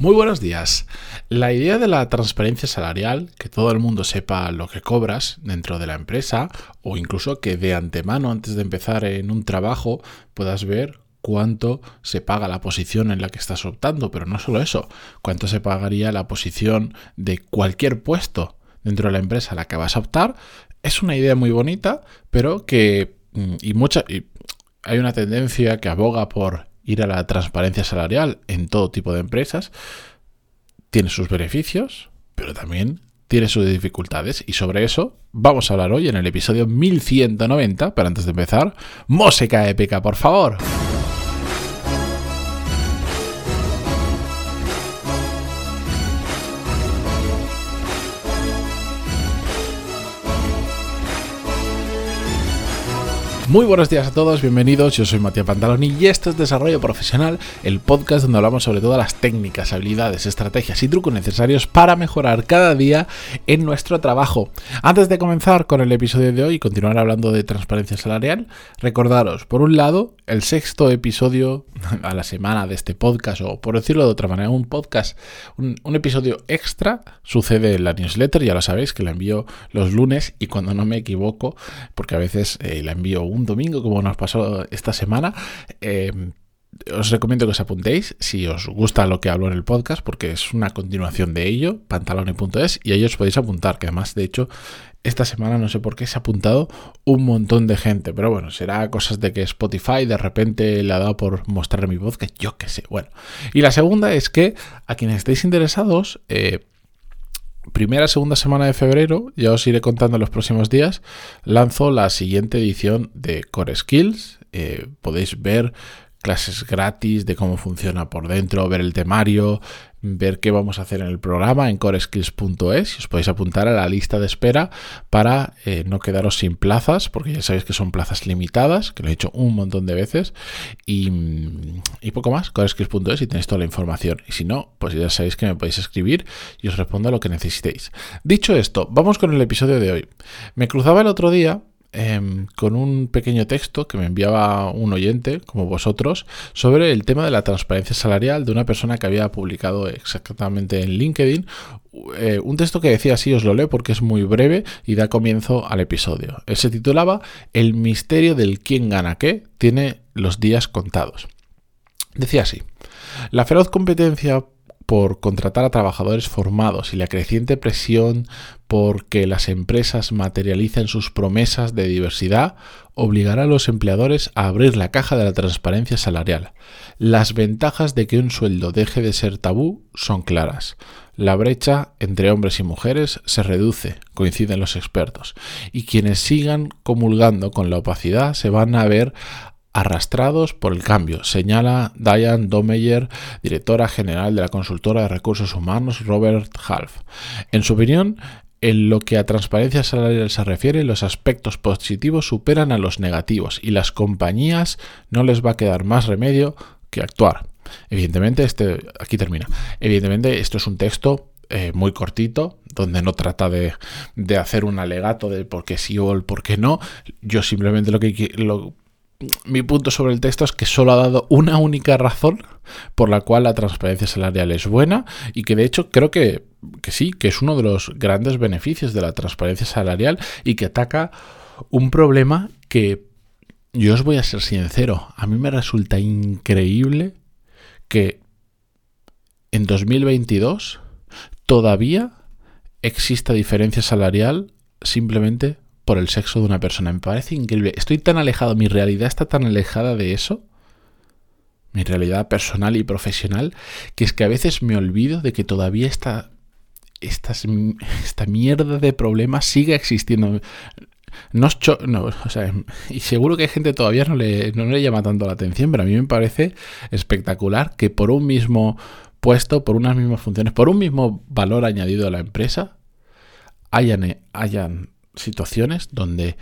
Muy buenos días. La idea de la transparencia salarial, que todo el mundo sepa lo que cobras dentro de la empresa, o incluso que de antemano, antes de empezar en un trabajo, puedas ver cuánto se paga la posición en la que estás optando, pero no solo eso, cuánto se pagaría la posición de cualquier puesto dentro de la empresa a la que vas a optar, es una idea muy bonita, pero que mm, y mucha y hay una tendencia que aboga por ir a la transparencia salarial en todo tipo de empresas tiene sus beneficios, pero también tiene sus dificultades y sobre eso vamos a hablar hoy en el episodio 1190, pero antes de empezar, música épica, por favor. Muy buenos días a todos, bienvenidos. Yo soy Matías Pantaloni y esto es Desarrollo Profesional, el podcast donde hablamos sobre todas las técnicas, habilidades, estrategias y trucos necesarios para mejorar cada día en nuestro trabajo. Antes de comenzar con el episodio de hoy y continuar hablando de transparencia salarial, recordaros, por un lado, el sexto episodio a la semana de este podcast, o por decirlo de otra manera, un podcast, un, episodio extra sucede en la newsletter, ya lo sabéis, que la envío los lunes y cuando no me equivoco, porque a veces eh, la envío un domingo, como nos pasó esta semana. Eh, os recomiendo que os apuntéis si os gusta lo que hablo en el podcast, porque es una continuación de ello, pantalone.es, y ahí os podéis apuntar, que además, de hecho, esta semana no sé por qué se ha apuntado un montón de gente, pero bueno, será cosas de que Spotify de repente le ha dado por mostrar mi voz, que yo qué sé. Bueno, y la segunda es que a quienes estéis interesados, eh, primera, segunda semana de febrero, ya os iré contando en los próximos días, lanzo la siguiente edición de Core Skills. Eh, podéis ver clases gratis de cómo funciona por dentro, ver el temario, ver qué vamos a hacer en el programa en coreskills.es os podéis apuntar a la lista de espera para eh, no quedaros sin plazas, porque ya sabéis que son plazas limitadas, que lo he hecho un montón de veces, y, y poco más, coreskills.es y tenéis toda la información. Y si no, pues ya sabéis que me podéis escribir y os respondo a lo que necesitéis. Dicho esto, vamos con el episodio de hoy. Me cruzaba el otro día Em, con un pequeño texto que me enviaba un oyente, como vosotros, sobre el tema de la transparencia salarial de una persona que había publicado exactamente en LinkedIn. Eh, un texto que decía así, os lo leo porque es muy breve y da comienzo al episodio. Él se titulaba El misterio del quién gana qué tiene los días contados. Decía así, la feroz competencia por contratar a trabajadores formados y la creciente presión por que las empresas materialicen sus promesas de diversidad obligará a los empleadores a abrir la caja de la transparencia salarial. Las ventajas de que un sueldo deje de ser tabú son claras. La brecha entre hombres y mujeres se reduce, coinciden los expertos, y quienes sigan comulgando con la opacidad se van a ver arrastrados por el cambio, señala Diane Domeyer, directora general de la consultora de recursos humanos Robert Half. En su opinión, en lo que a transparencia salarial se refiere, los aspectos positivos superan a los negativos y las compañías no les va a quedar más remedio que actuar. Evidentemente, este, aquí termina. Evidentemente, esto es un texto eh, muy cortito, donde no trata de, hacer un alegato de por qué sí o el por qué no. Yo simplemente lo que lo, mi punto sobre el texto es que solo ha dado una única razón por la cual la transparencia salarial es buena y que de hecho creo que, que, sí, que es uno de los grandes beneficios de la transparencia salarial y que ataca un problema que yo os voy a ser sincero, a mí me resulta increíble que en 2022 todavía exista diferencia salarial simplemente por el sexo de una persona. Me parece increíble. Estoy tan alejado, mi realidad está tan alejada de eso, mi realidad personal y profesional, que es que a veces me olvido de que todavía esta, esta, esta mierda de problemas sigue existiendo. No, no, o sea, y seguro que hay gente todavía no le, no le llama tanto la atención, pero a mí me parece espectacular que por un mismo puesto, por unas mismas funciones, por un mismo valor añadido a la empresa, hayan, hayan situaciones donde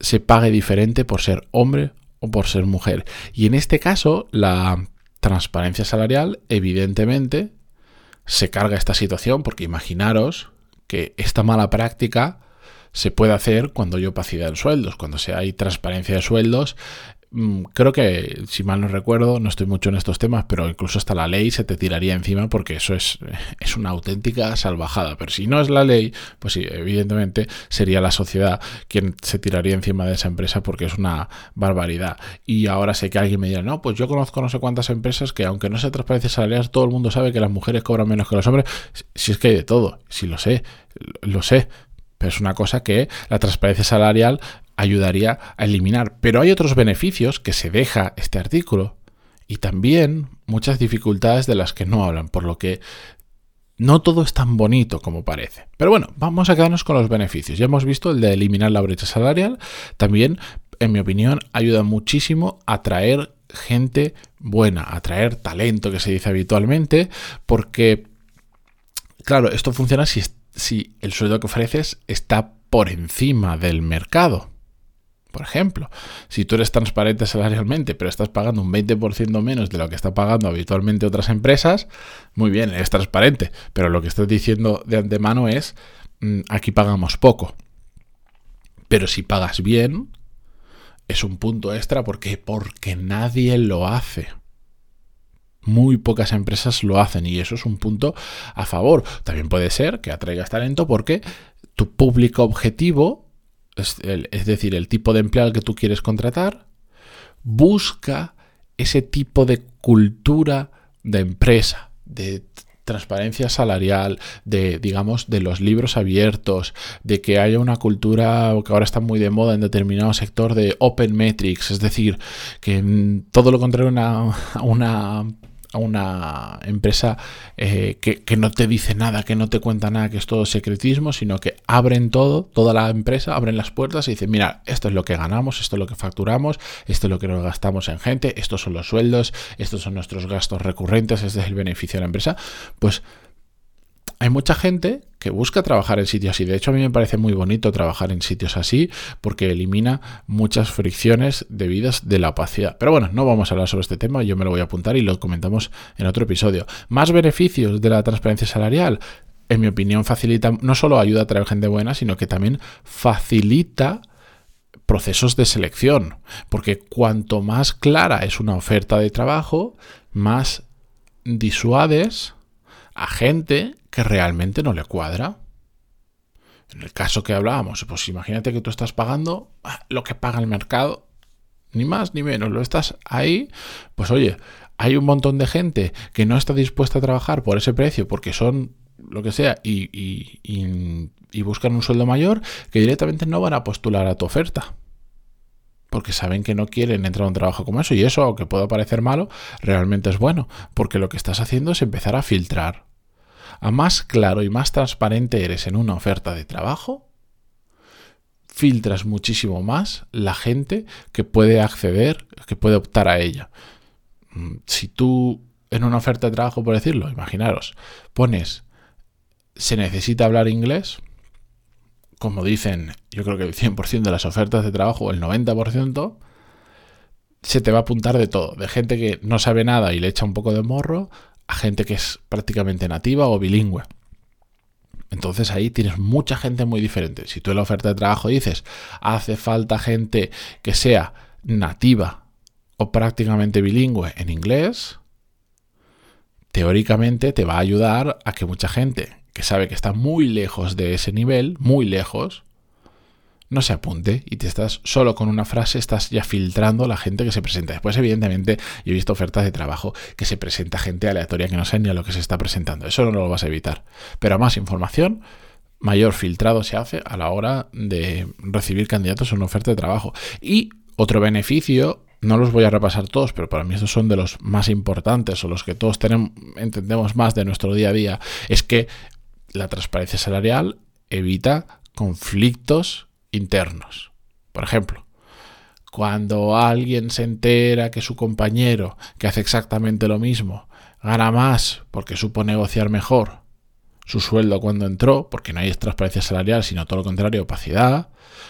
se pague diferente por ser hombre o por ser mujer. Y en este caso, la transparencia salarial, evidentemente, se carga esta situación porque imaginaros que esta mala práctica se puede hacer cuando hay opacidad en sueldos, cuando se hay transparencia de sueldos, creo que, si mal no recuerdo, no estoy mucho en estos temas, pero incluso hasta la ley se te tiraría encima porque eso es, es una auténtica salvajada. Pero si no es la ley, pues sí, evidentemente sería la sociedad quien se tiraría encima de esa empresa porque es una barbaridad. Y ahora sé que alguien me dirá, no, pues yo conozco no sé cuántas empresas que aunque no se transparencia salarial, todo el mundo sabe que las mujeres cobran menos que los hombres. Si es que hay de todo, si lo sé, lo sé, pero es una cosa que la transparencia salarial ayudaría a eliminar. Pero hay otros beneficios que se deja este artículo y también muchas dificultades de las que no hablan, por lo que no todo es tan bonito como parece. Pero bueno, vamos a quedarnos con los beneficios. Ya hemos visto el de eliminar la brecha salarial. También, en mi opinión, ayuda muchísimo a atraer gente buena, a atraer talento que se dice habitualmente, porque, claro, esto funciona si, si el sueldo que ofreces está por encima del mercado. Por ejemplo, si tú eres transparente salarialmente, pero estás pagando un 20% menos de lo que está pagando habitualmente otras empresas, muy bien, eres transparente, pero lo que estás diciendo de antemano es, mm, aquí pagamos poco. Pero si pagas bien, es un punto extra porque porque nadie lo hace. Muy pocas empresas lo hacen y eso es un punto a favor. También puede ser que atraigas talento porque tu público objetivo es, decir, el tipo de empleado que tú quieres contratar, busca ese tipo de cultura de empresa, de transparencia salarial, de, digamos, de los libros abiertos, de que haya una cultura que ahora está muy de moda en determinado sector de open metrics, es decir, que todo lo contrario una, una a una empresa eh, que, que, no te dice nada, que no te cuenta nada, que es todo secretismo, sino que abren todo, toda la empresa, abren las puertas y dicen, mira, esto es lo que ganamos, esto es lo que facturamos, esto es lo que nos gastamos en gente, estos son los sueldos, estos son nuestros gastos recurrentes, este es el beneficio de la empresa, pues hay mucha gente que busca trabajar en sitios así. De hecho, a mí me parece muy bonito trabajar en sitios así porque elimina muchas fricciones debidas de la opacidad. Pero bueno, no vamos a hablar sobre este tema, yo me lo voy a apuntar y lo comentamos en otro episodio. Más beneficios de la transparencia salarial. En mi opinión, facilita, no solo ayuda a traer gente buena, sino que también facilita procesos de selección. Porque cuanto más clara es una oferta de trabajo, más disuades a gente que realmente no le cuadra. En el caso que hablábamos, pues imagínate que tú estás pagando ah, lo que paga el mercado, ni más ni menos, lo estás ahí, pues oye, hay un montón de gente que no está dispuesta a trabajar por ese precio porque son lo que sea y, y buscan un sueldo mayor que directamente no van a postular a tu oferta porque saben que no quieren entrar a un trabajo como eso. Y eso, aunque pueda parecer malo, realmente es bueno, porque lo que estás haciendo es empezar a filtrar. A más claro y más transparente eres en una oferta de trabajo, filtras muchísimo más la gente que puede acceder, que puede optar a ella. Mm, si tú en una oferta de trabajo, por decirlo, imaginaros, pones se necesita hablar inglés, como dicen, yo creo que el 100% de las ofertas de trabajo, el 90%, se te va a apuntar de todo, de gente que no sabe nada y le echa un poco de morro, a gente que es prácticamente nativa o bilingüe. Entonces ahí tienes mucha gente muy diferente. Si tú en la oferta de trabajo dices, hace falta gente que sea nativa o prácticamente bilingüe en inglés, teóricamente te va a ayudar a que mucha gente que sabe que está muy lejos de ese nivel, muy lejos, no se apunte y te estás solo con una frase, estás ya filtrando la gente que se presenta. Después, evidentemente, yo he visto ofertas de trabajo que se presenta gente aleatoria que no sabe ni a lo que se está presentando. Eso no lo vas a evitar. Pero a más información, mayor filtrado se hace a la hora de recibir candidatos a una oferta de trabajo. Y otro beneficio no los voy a repasar todos, pero para mí estos son de los más importantes o los que todos tenemos, entendemos más de nuestro día a día, es que la transparencia salarial evita conflictos internos. Por ejemplo, cuando alguien se entera que su compañero, que hace exactamente lo mismo, gana más porque supo negociar mejor su sueldo cuando entró, porque no hay transparencia salarial, sino todo lo contrario, opacidad,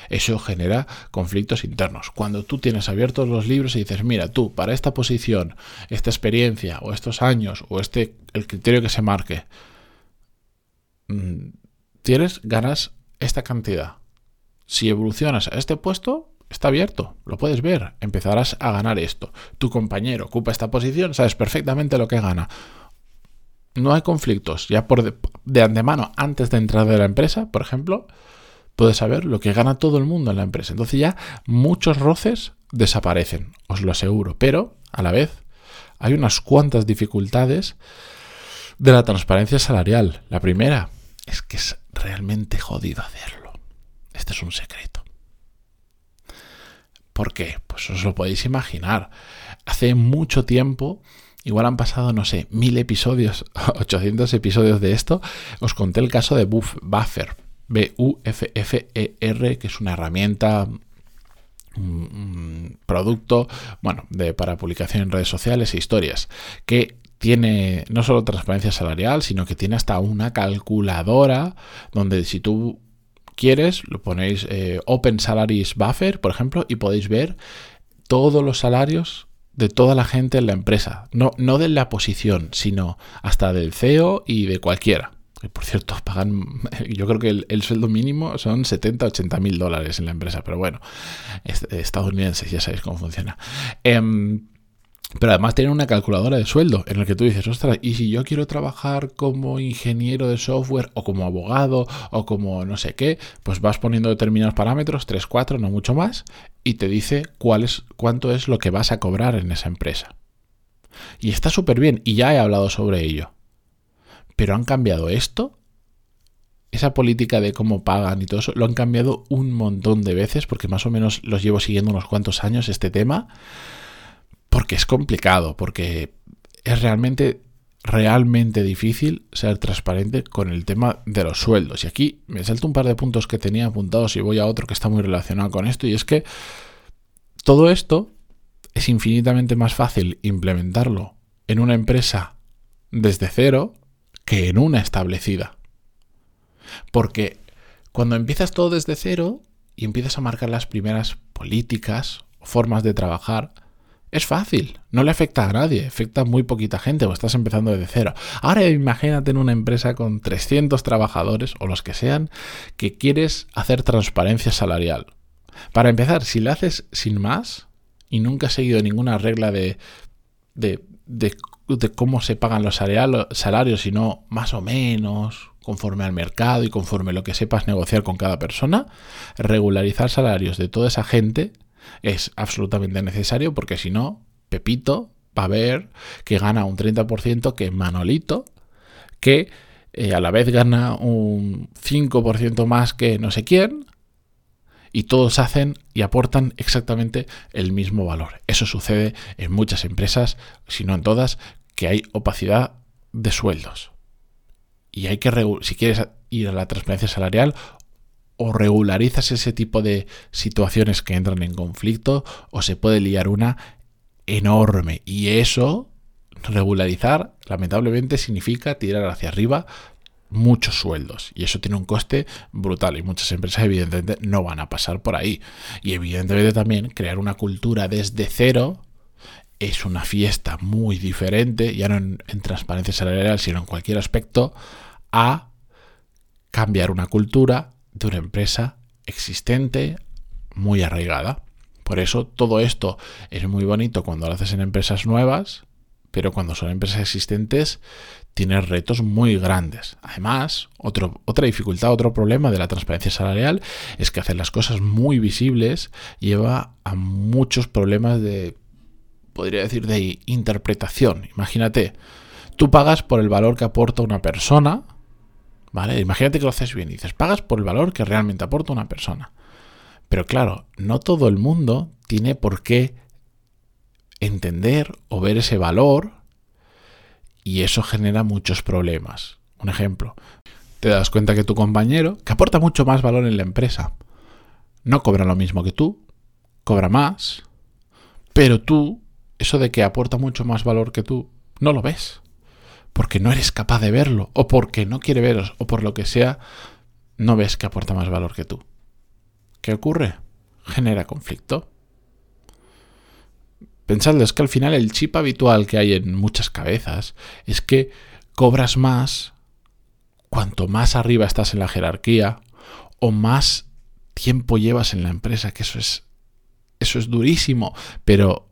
eso genera conflictos internos. Cuando tú tienes abiertos los libros y dices, mira, tú, para esta posición, esta experiencia, o estos años, o este, el criterio que se marque, tienes, ganas esta cantidad. Si evolucionas a este puesto, Está abierto, lo puedes ver, empezarás a ganar esto. Tu compañero ocupa esta posición, sabes perfectamente lo que gana. No hay conflictos, ya por de, de antemano, antes de entrar de la empresa, por ejemplo, puedes saber lo que gana todo el mundo en la empresa. Entonces ya muchos roces desaparecen, os lo aseguro. Pero, a la vez, hay unas cuantas dificultades de la transparencia salarial. La primera es que es realmente jodido hacerlo. Este es un secreto. ¿Por qué? Pues os lo podéis imaginar. Hace mucho tiempo, igual han pasado, no sé, mil episodios, 800 episodios de esto, os conté el caso de Buff, Buffer, B-U-F-F-E-R, que es una herramienta un producto, bueno, de, para publicación en redes sociales e historias, que tiene no solo transparencia salarial, sino que tiene hasta una calculadora donde si tú quieres, lo ponéis eh, Open Salaries Buffer, por ejemplo, y podéis ver todos los salarios de toda la gente en la empresa. No, no de la posición, sino hasta del CEO y de cualquiera. por cierto, pagan, yo creo que el, sueldo mínimo son 70, 80 mil dólares en la empresa, pero bueno, estadounidenses, ya sabéis cómo funciona. Em, pero además tiene una calculadora de sueldo en el que tú dices, ostras, ¿y si yo quiero trabajar como ingeniero de software o como abogado o como no sé qué? Pues vas poniendo determinados parámetros, 3, 4, no mucho más, y te dice cuál es, cuánto es lo que vas a cobrar en esa empresa. Y está súper bien, y ya he hablado sobre ello. Pero han cambiado esto, esa política de cómo pagan y todo eso, lo han cambiado un montón de veces, porque más o menos los llevo siguiendo unos cuantos años este tema porque es complicado, porque es realmente, realmente difícil ser transparente con el tema de los sueldos. Y aquí me salto un par de puntos que tenía apuntados y voy a otro que está muy relacionado con esto, y es que todo esto es infinitamente más fácil implementarlo en una empresa desde cero que en una establecida. Porque cuando empiezas todo desde cero y empiezas a marcar las primeras políticas formas de trabajar, es fácil, no le afecta a nadie, afecta a muy poquita gente o estás empezando desde cero. Ahora imagínate en una empresa con 300 trabajadores o los que sean que quieres hacer transparencia salarial. Para empezar, si lo haces sin más y nunca has seguido ninguna regla de, de, de, de cómo se pagan los salarios, sino más o menos conforme al mercado y conforme lo que sepas negociar con cada persona, regularizar salarios de toda esa gente es absolutamente necesario porque si no, Pepito va a ver que gana un 30% que Manolito, que eh, a la vez gana un 5% más que no sé quién, y todos hacen y aportan exactamente el mismo valor. Eso sucede en muchas empresas, si no en todas, que hay opacidad de sueldos. Y hay que, si quieres ir a la transparencia salarial, o regularizas ese tipo de situaciones que entran en conflicto o se puede liar una enorme. Y eso, regularizar, lamentablemente significa tirar hacia arriba muchos sueldos y eso tiene un coste brutal y muchas empresas evidentemente no van a pasar por ahí y evidentemente también crear una cultura desde cero es una fiesta muy diferente ya no en, en transparencia salarial sino en cualquier aspecto a cambiar una cultura de una empresa existente, muy arraigada. Por eso todo esto es muy bonito cuando lo haces en empresas nuevas, pero cuando son empresas existentes tienes retos muy grandes. Además, otra dificultad, otro problema de la transparencia salarial es que hacer las cosas muy visibles lleva a muchos problemas de, podría decir, de interpretación. Imagínate, tú pagas por el valor que aporta una persona Imagínate que lo haces bien y dices, pagas por el valor que realmente aporta una persona. Pero claro, no todo el mundo tiene por qué entender o ver ese valor y eso genera muchos problemas. Un ejemplo, te das cuenta que tu compañero, que aporta mucho más valor en la empresa, no cobra lo mismo que tú, cobra más, pero tú, eso de que aporta mucho más valor que tú, no lo ves porque no eres capaz de verlo, o porque no quiere veros, o por lo que sea, no ves que aporta más valor que tú. ¿Qué ocurre? Genera conflicto. Pensadlo, es que al final el chip habitual que hay en muchas cabezas es que cobras más cuanto más arriba estás en la jerarquía o más tiempo llevas en la empresa, que eso es eso es durísimo, pero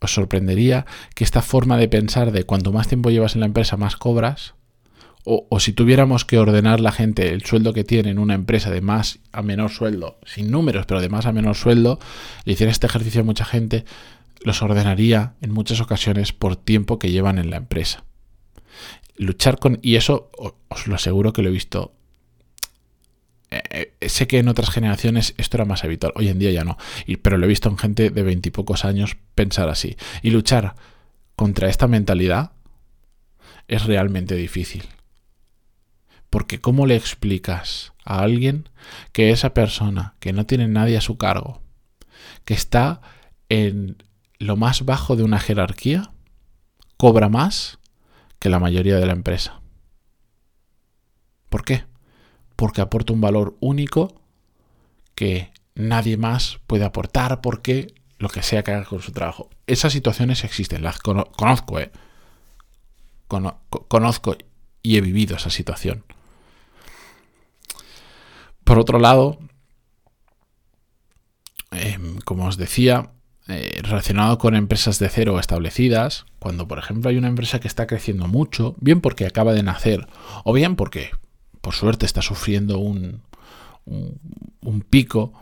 os sorprendería que esta forma de pensar de cuanto más tiempo llevas en la empresa, más cobras, o, si tuviéramos que ordenar la gente el sueldo que tiene en una empresa de más a menor sueldo, sin números, pero de más a menor sueldo, le hiciera este ejercicio a mucha gente, los ordenaría en muchas ocasiones por tiempo que llevan en la empresa. Luchar con... Y eso os lo aseguro que lo he visto eh, eh, sé que en otras generaciones esto era más habitual, hoy en día ya no, pero lo he visto en gente de veintipocos años pensar así. Y luchar contra esta mentalidad es realmente difícil. Porque ¿cómo le explicas a alguien que esa persona, que no tiene nadie a su cargo, que está en lo más bajo de una jerarquía, cobra más que la mayoría de la empresa? ¿Por qué? Porque aporta un valor único que nadie más puede aportar porque lo que sea que haga con su trabajo. Esas situaciones existen, las conozco, ¿eh? conozco y he vivido esa situación. Por otro lado, em, como os decía, eh, relacionado con empresas de cero establecidas, cuando por ejemplo hay una empresa que está creciendo mucho, bien porque acaba de nacer, o bien porque por suerte está sufriendo un, un, pico,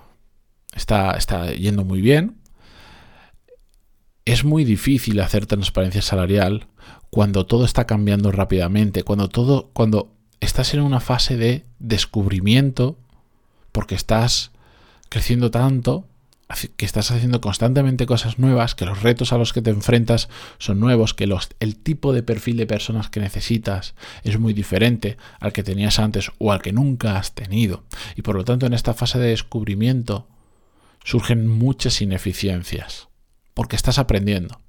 está, está yendo muy bien. Es muy difícil hacer transparencia salarial cuando todo está cambiando rápidamente, cuando todo, cuando estás en una fase de descubrimiento, porque estás creciendo tanto que estás haciendo constantemente cosas nuevas, que los retos a los que te enfrentas son nuevos, que los, el tipo de perfil de personas que necesitas es muy diferente al que tenías antes o al que nunca has tenido. Y por lo tanto en esta fase de descubrimiento surgen muchas ineficiencias, porque estás aprendiendo.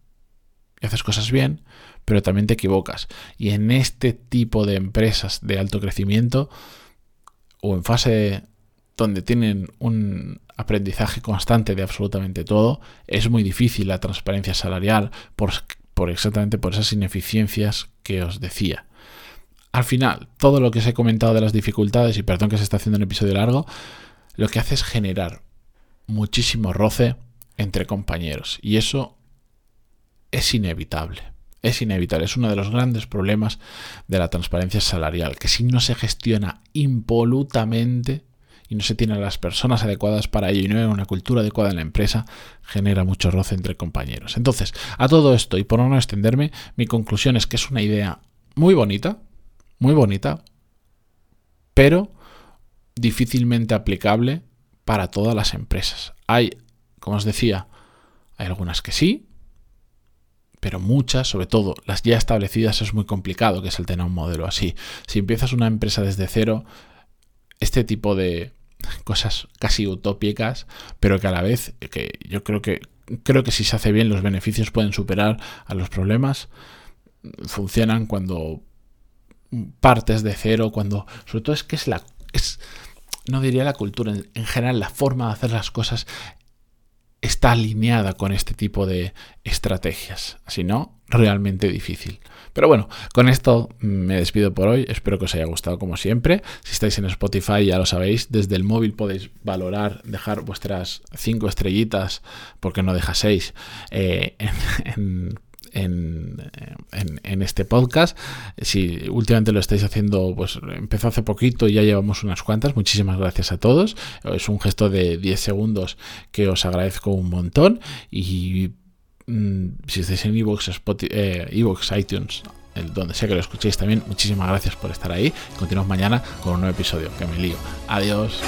Y haces cosas bien, pero también te equivocas. Y en este tipo de empresas de alto crecimiento o en fase donde tienen un aprendizaje constante de absolutamente todo, es muy difícil la transparencia salarial por, por exactamente por esas ineficiencias que os decía. Al final, todo lo que os he comentado de las dificultades, y perdón que se está haciendo un episodio largo, lo que hace es generar muchísimo roce entre compañeros. Y eso es inevitable. Es inevitable. Es uno de los grandes problemas de la transparencia salarial, que si no se gestiona impolutamente, y no se tienen las personas adecuadas para ello y no hay una cultura adecuada en la empresa, genera mucho roce entre compañeros. Entonces, a todo esto, y por no extenderme, mi conclusión es que es una idea muy bonita, muy bonita, pero difícilmente aplicable para todas las empresas. Hay, como os decía, hay algunas que sí, pero muchas, sobre todo las ya establecidas, es muy complicado que es el tener un modelo así. Si empiezas una empresa desde cero, este tipo de, cosas casi utópicas, pero que a la vez que yo creo que creo que si se hace bien los beneficios pueden superar a los problemas. Funcionan cuando partes de cero, cuando sobre todo es que es la es no diría la cultura, en general la forma de hacer las cosas está alineada con este tipo de estrategias. Si no, realmente difícil. Pero bueno, con esto me despido por hoy. Espero que os haya gustado como siempre. Si estáis en Spotify ya lo sabéis, desde el móvil podéis valorar, dejar vuestras cinco estrellitas, porque no deja seis, eh, en, en este podcast. Si últimamente lo estáis haciendo, pues empezó hace poquito y ya llevamos unas cuantas. Muchísimas gracias a todos. Es un gesto de 10 segundos que os agradezco un montón. Y Mm, si estáis en Evox, eh, iTunes, donde sea que lo escuchéis también, muchísimas gracias por estar ahí. Continuamos mañana con un nuevo episodio, que me lío. Adiós.